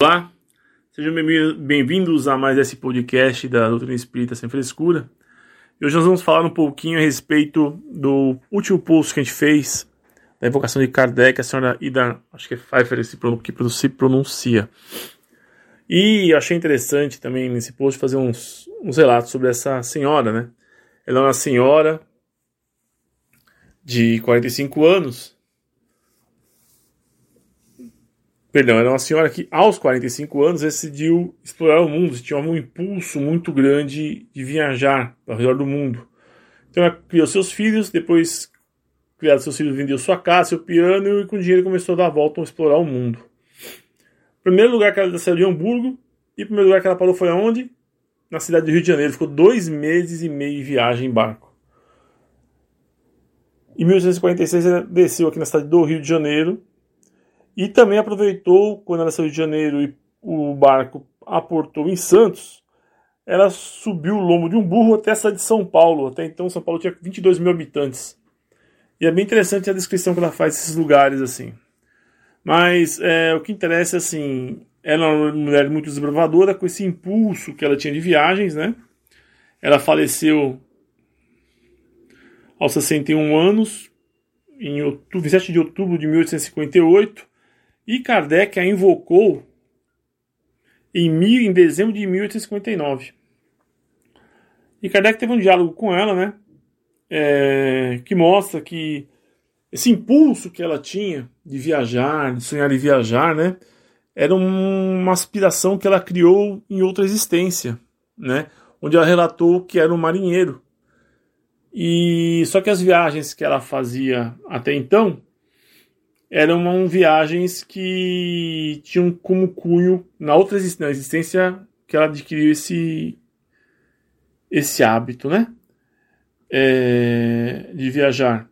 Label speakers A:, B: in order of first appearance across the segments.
A: Olá, sejam bem-vindos a mais esse podcast da Doutrina Espírita Sem Frescura. E hoje nós vamos falar um pouquinho a respeito do último post que a gente fez, da invocação de Kardec, a senhora Ida, acho que é Pfeiffer que se pronuncia. E achei interessante também nesse post fazer uns, uns relatos sobre essa senhora, né? Ela é uma senhora de 45 anos, Perdão, era uma senhora que aos 45 anos decidiu explorar o mundo, tinha um impulso muito grande de viajar ao redor do mundo. Então ela criou seus filhos, depois criado seus filhos, vendeu sua casa, seu piano e com dinheiro começou a dar a volta a explorar o mundo. Primeiro lugar que ela saiu de Hamburgo e o primeiro lugar que ela parou foi aonde? Na cidade do Rio de Janeiro. Ficou dois meses e meio de viagem em barco. Em 1846 ela desceu aqui na cidade do Rio de Janeiro e também aproveitou, quando ela saiu de janeiro e o barco aportou em Santos, ela subiu o lombo de um burro até a cidade de São Paulo. Até então, São Paulo tinha 22 mil habitantes. E é bem interessante a descrição que ela faz desses lugares, assim. Mas é, o que interessa, assim, ela é uma mulher muito desbravadora, com esse impulso que ela tinha de viagens, né? Ela faleceu aos 61 anos, em outubro, 27 de outubro de 1858, e Kardec a invocou em, mil, em dezembro de 1859. E Kardec teve um diálogo com ela, né? É, que mostra que esse impulso que ela tinha de viajar, de sonhar em viajar, né? Era uma aspiração que ela criou em outra existência, né? Onde ela relatou que era um marinheiro. E só que as viagens que ela fazia até então eram viagens que tinham como cunho, na outra na existência, que ela adquiriu esse, esse hábito, né? É, de viajar.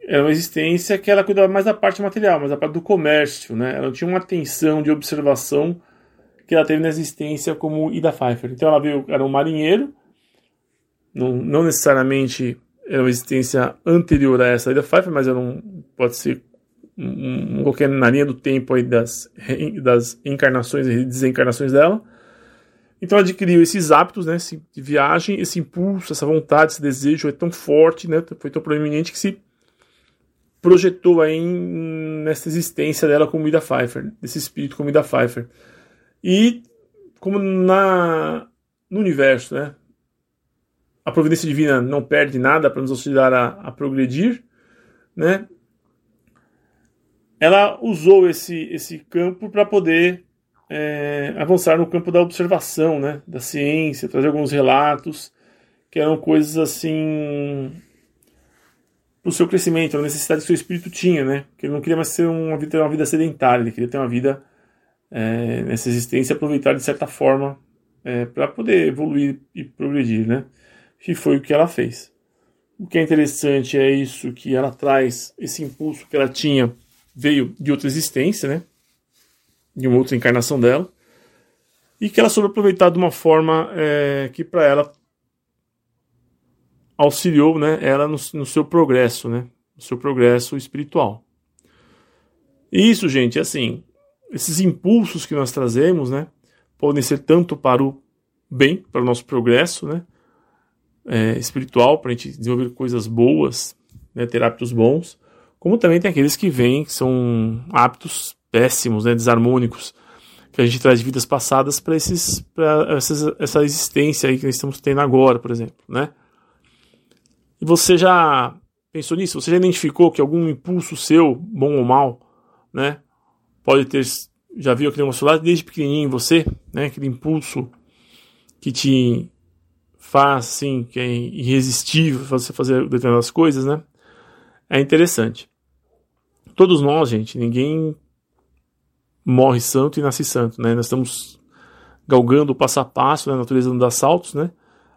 A: Era uma existência que ela cuidava mais da parte material, mais da parte do comércio, né? Ela tinha uma atenção de observação que ela teve na existência como Ida Pfeiffer. Então ela veio, era um marinheiro, não, não necessariamente era uma existência anterior a essa Ida Pfeiffer, mas era um, pode ser um, qualquer na linha do tempo aí das, das encarnações e desencarnações dela. Então ela adquiriu esses hábitos né, de viagem, esse impulso, essa vontade, esse desejo é tão forte, né, foi tão proeminente que se projetou aí nessa existência dela como Ida Pfeiffer, desse espírito como Ida Pfeiffer. E como na, no universo, né, a providência divina não perde nada para nos auxiliar a, a progredir, né? Ela usou esse, esse campo para poder é, avançar no campo da observação, né? Da ciência, trazer alguns relatos que eram coisas assim para o seu crescimento, a necessidade que o seu espírito tinha, né? Que ele não queria mais ser uma vida, uma vida sedentária, ele queria ter uma vida é, nessa existência aproveitar de certa forma é, para poder evoluir e progredir, né? Que foi o que ela fez. O que é interessante é isso que ela traz esse impulso que ela tinha veio de outra existência, né? De uma outra encarnação dela e que ela soube aproveitar de uma forma é, que para ela auxiliou, né? Ela no, no seu progresso, né? No seu progresso espiritual. E isso, gente, é assim, esses impulsos que nós trazemos, né? Podem ser tanto para o bem, para o nosso progresso, né? É, espiritual para a gente desenvolver coisas boas, né, ter hábitos bons, como também tem aqueles que vêm que são hábitos péssimos, né, desarmônicos, que a gente traz de vidas passadas para para essa existência aí que nós estamos tendo agora, por exemplo, né? E você já pensou nisso? Você já identificou que algum impulso seu, bom ou mal, né, pode ter já viu aquele emocionado desde pequenininho em você, né, aquele impulso que te faz, assim, que é irresistível você fazer determinadas coisas, né? É interessante. Todos nós, gente, ninguém morre santo e nasce santo, né? Nós estamos galgando passo a passo, né? A natureza não dá saltos, né?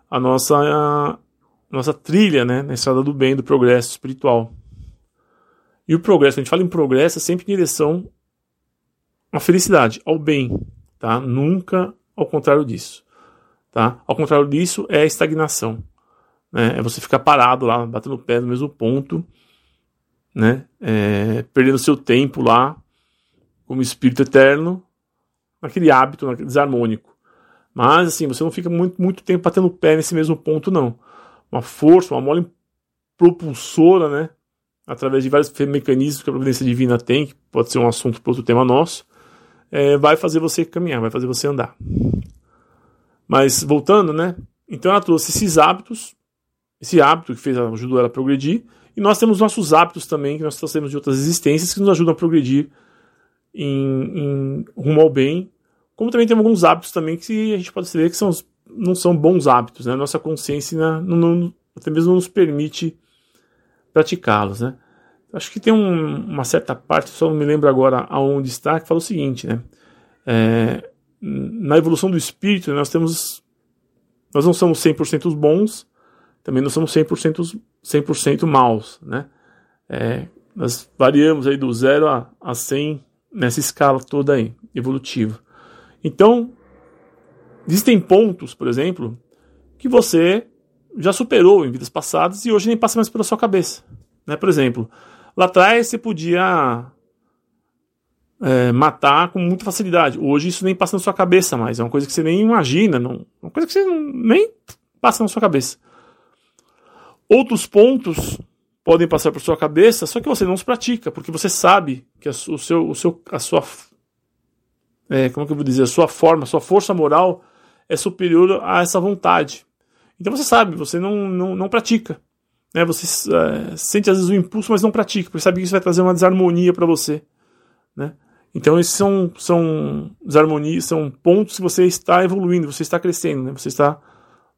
A: A nossa, a nossa trilha, né? Na estrada do bem, do progresso espiritual. E o progresso, a gente fala em progresso, é sempre em direção à felicidade, ao bem, tá? Nunca ao contrário disso. Tá? Ao contrário disso, é a estagnação. Né? É você ficar parado lá, batendo o pé no mesmo ponto, né? É, perdendo seu tempo lá, como espírito eterno naquele hábito naquele desarmônico. Mas assim, você não fica muito, muito tempo batendo o pé nesse mesmo ponto, não. Uma força, uma mola propulsora, né? Através de vários mecanismos que a providência divina tem, que pode ser um assunto para outro tema nosso, é, vai fazer você caminhar, vai fazer você andar. Mas voltando, né? Então ela trouxe esses hábitos, esse hábito que fez ajudou ela a progredir, e nós temos nossos hábitos também que nós trouxemos de outras existências que nos ajudam a progredir em, em rumo ao bem, como também tem alguns hábitos também que a gente pode dizer que são, não são bons hábitos, né? Nossa consciência não, não, até mesmo não nos permite praticá-los, né? Acho que tem um, uma certa parte, só não me lembro agora aonde está, que fala o seguinte, né? É, na evolução do espírito, nós temos nós não somos 100% bons, também não somos 100%, 100 maus, né? É, nós variamos aí do 0 a, a 100 nessa escala toda aí, evolutiva. Então, existem pontos, por exemplo, que você já superou em vidas passadas e hoje nem passa mais pela sua cabeça. Né? Por exemplo, lá atrás você podia é, matar com muita facilidade. Hoje isso nem passa na sua cabeça mais. É uma coisa que você nem imagina. Não, uma coisa que você não, nem passa na sua cabeça. Outros pontos podem passar por sua cabeça, só que você não os pratica, porque você sabe que a, o seu, o seu, a sua, é, como que eu vou dizer, a sua forma, a sua força moral é superior a essa vontade. Então você sabe, você não, não, não pratica. Né? Você é, sente às vezes o impulso, mas não pratica, porque sabe que isso vai trazer uma desarmonia para você. Né? Então esses são, são desarmonias, são pontos que você está evoluindo, você está crescendo, né? você está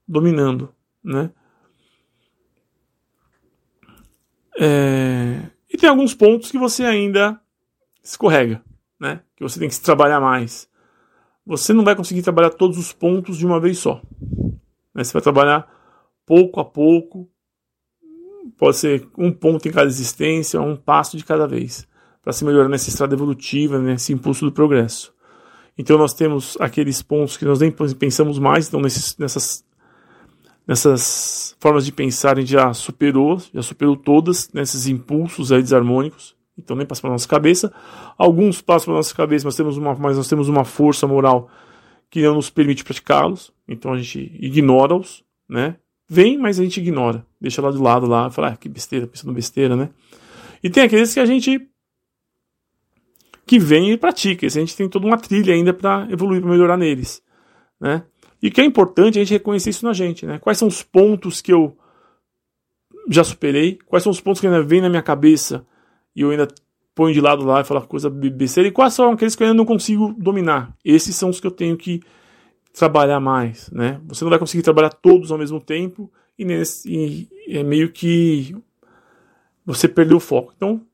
A: dominando. Né? É... E tem alguns pontos que você ainda escorrega, né? Que você tem que se trabalhar mais. Você não vai conseguir trabalhar todos os pontos de uma vez só. Né? Você vai trabalhar pouco a pouco. Pode ser um ponto em cada existência, um passo de cada vez, para se melhorar nessa estrada evolutiva, nesse impulso do progresso. Então nós temos aqueles pontos que nós nem pensamos mais, então nesses, nessas nessas formas de pensar a gente já superou, já superou todas, nesses impulsos aí desarmônicos, então nem passa pela nossa cabeça. Alguns passam pela nossa cabeça, mas, temos uma, mas nós temos uma força moral que não nos permite praticá-los, então a gente ignora-os, né? Vem, mas a gente ignora, deixa lá de lado lá, fala, ah, que besteira, pensando besteira, né? E tem aqueles que a gente que vem e pratica, a gente tem toda uma trilha ainda para evoluir, para melhorar neles, né? E que é importante a gente reconhecer isso na gente, né? Quais são os pontos que eu já superei? Quais são os pontos que ainda vêm na minha cabeça e eu ainda ponho de lado lá e falo coisa besteira? E quais são aqueles que eu ainda não consigo dominar? Esses são os que eu tenho que trabalhar mais, né? Você não vai conseguir trabalhar todos ao mesmo tempo e, nesse, e é meio que você perdeu o foco. Então,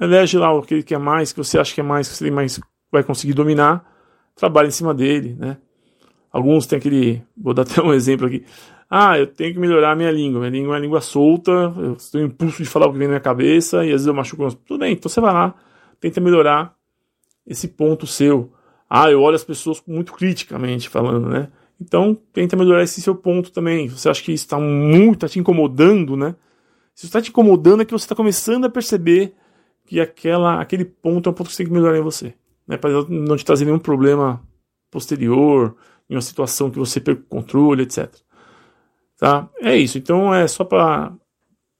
A: elege lá aquele que é mais, que você acha que é mais, que você mais vai conseguir dominar, trabalhe em cima dele, né? Alguns têm aquele. Vou dar até um exemplo aqui. Ah, eu tenho que melhorar a minha língua. Minha língua é uma língua solta, eu tenho impulso de falar o que vem na minha cabeça e às vezes eu machuco. Tudo bem, então você vai lá, tenta melhorar esse ponto seu. Ah, eu olho as pessoas muito criticamente falando, né? Então, tenta melhorar esse seu ponto também. Você acha que isso está muito, está te incomodando, né? Se está te incomodando é que você está começando a perceber que aquela, aquele ponto é um ponto que você tem que melhorar em você. Né? Para não te trazer nenhum problema posterior, em uma situação que você perca o controle, etc. Tá? É isso. Então é só para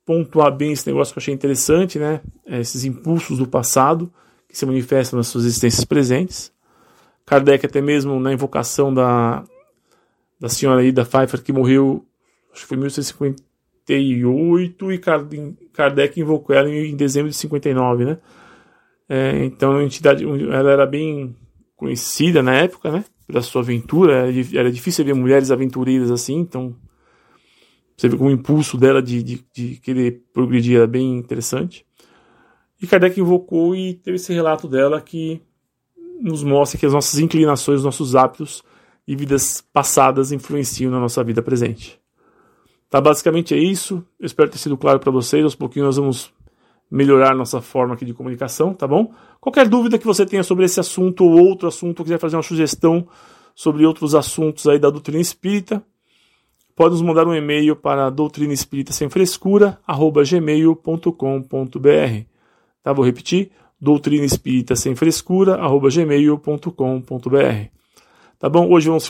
A: pontuar bem esse negócio que eu achei interessante, né? É esses impulsos do passado que se manifestam nas suas existências presentes. Kardec até mesmo na invocação da, da senhora Ida Pfeiffer que morreu, acho que foi em 1858 e Kardec invocou ela em dezembro de 59, né? É, então a entidade, ela era bem conhecida na época, né? da sua aventura. Era difícil ver mulheres aventureiras assim, então você vê como o impulso dela de, de, de querer progredir era bem interessante. E Kardec invocou e teve esse relato dela que nos mostra que as nossas inclinações, os nossos hábitos e vidas passadas influenciam na nossa vida presente. Tá, basicamente é isso. Eu espero ter sido claro para vocês. Aos pouquinhos nós vamos melhorar nossa forma aqui de comunicação, tá bom? Qualquer dúvida que você tenha sobre esse assunto ou outro assunto, ou quiser fazer uma sugestão sobre outros assuntos aí da doutrina espírita, pode nos mandar um e-mail para doutrina espírita sem frescura, arroba gmail.com.br. Tá, vou repetir, doutrina espírita sem frescura, arroba gmail.com.br. Tá bom? Hoje vamos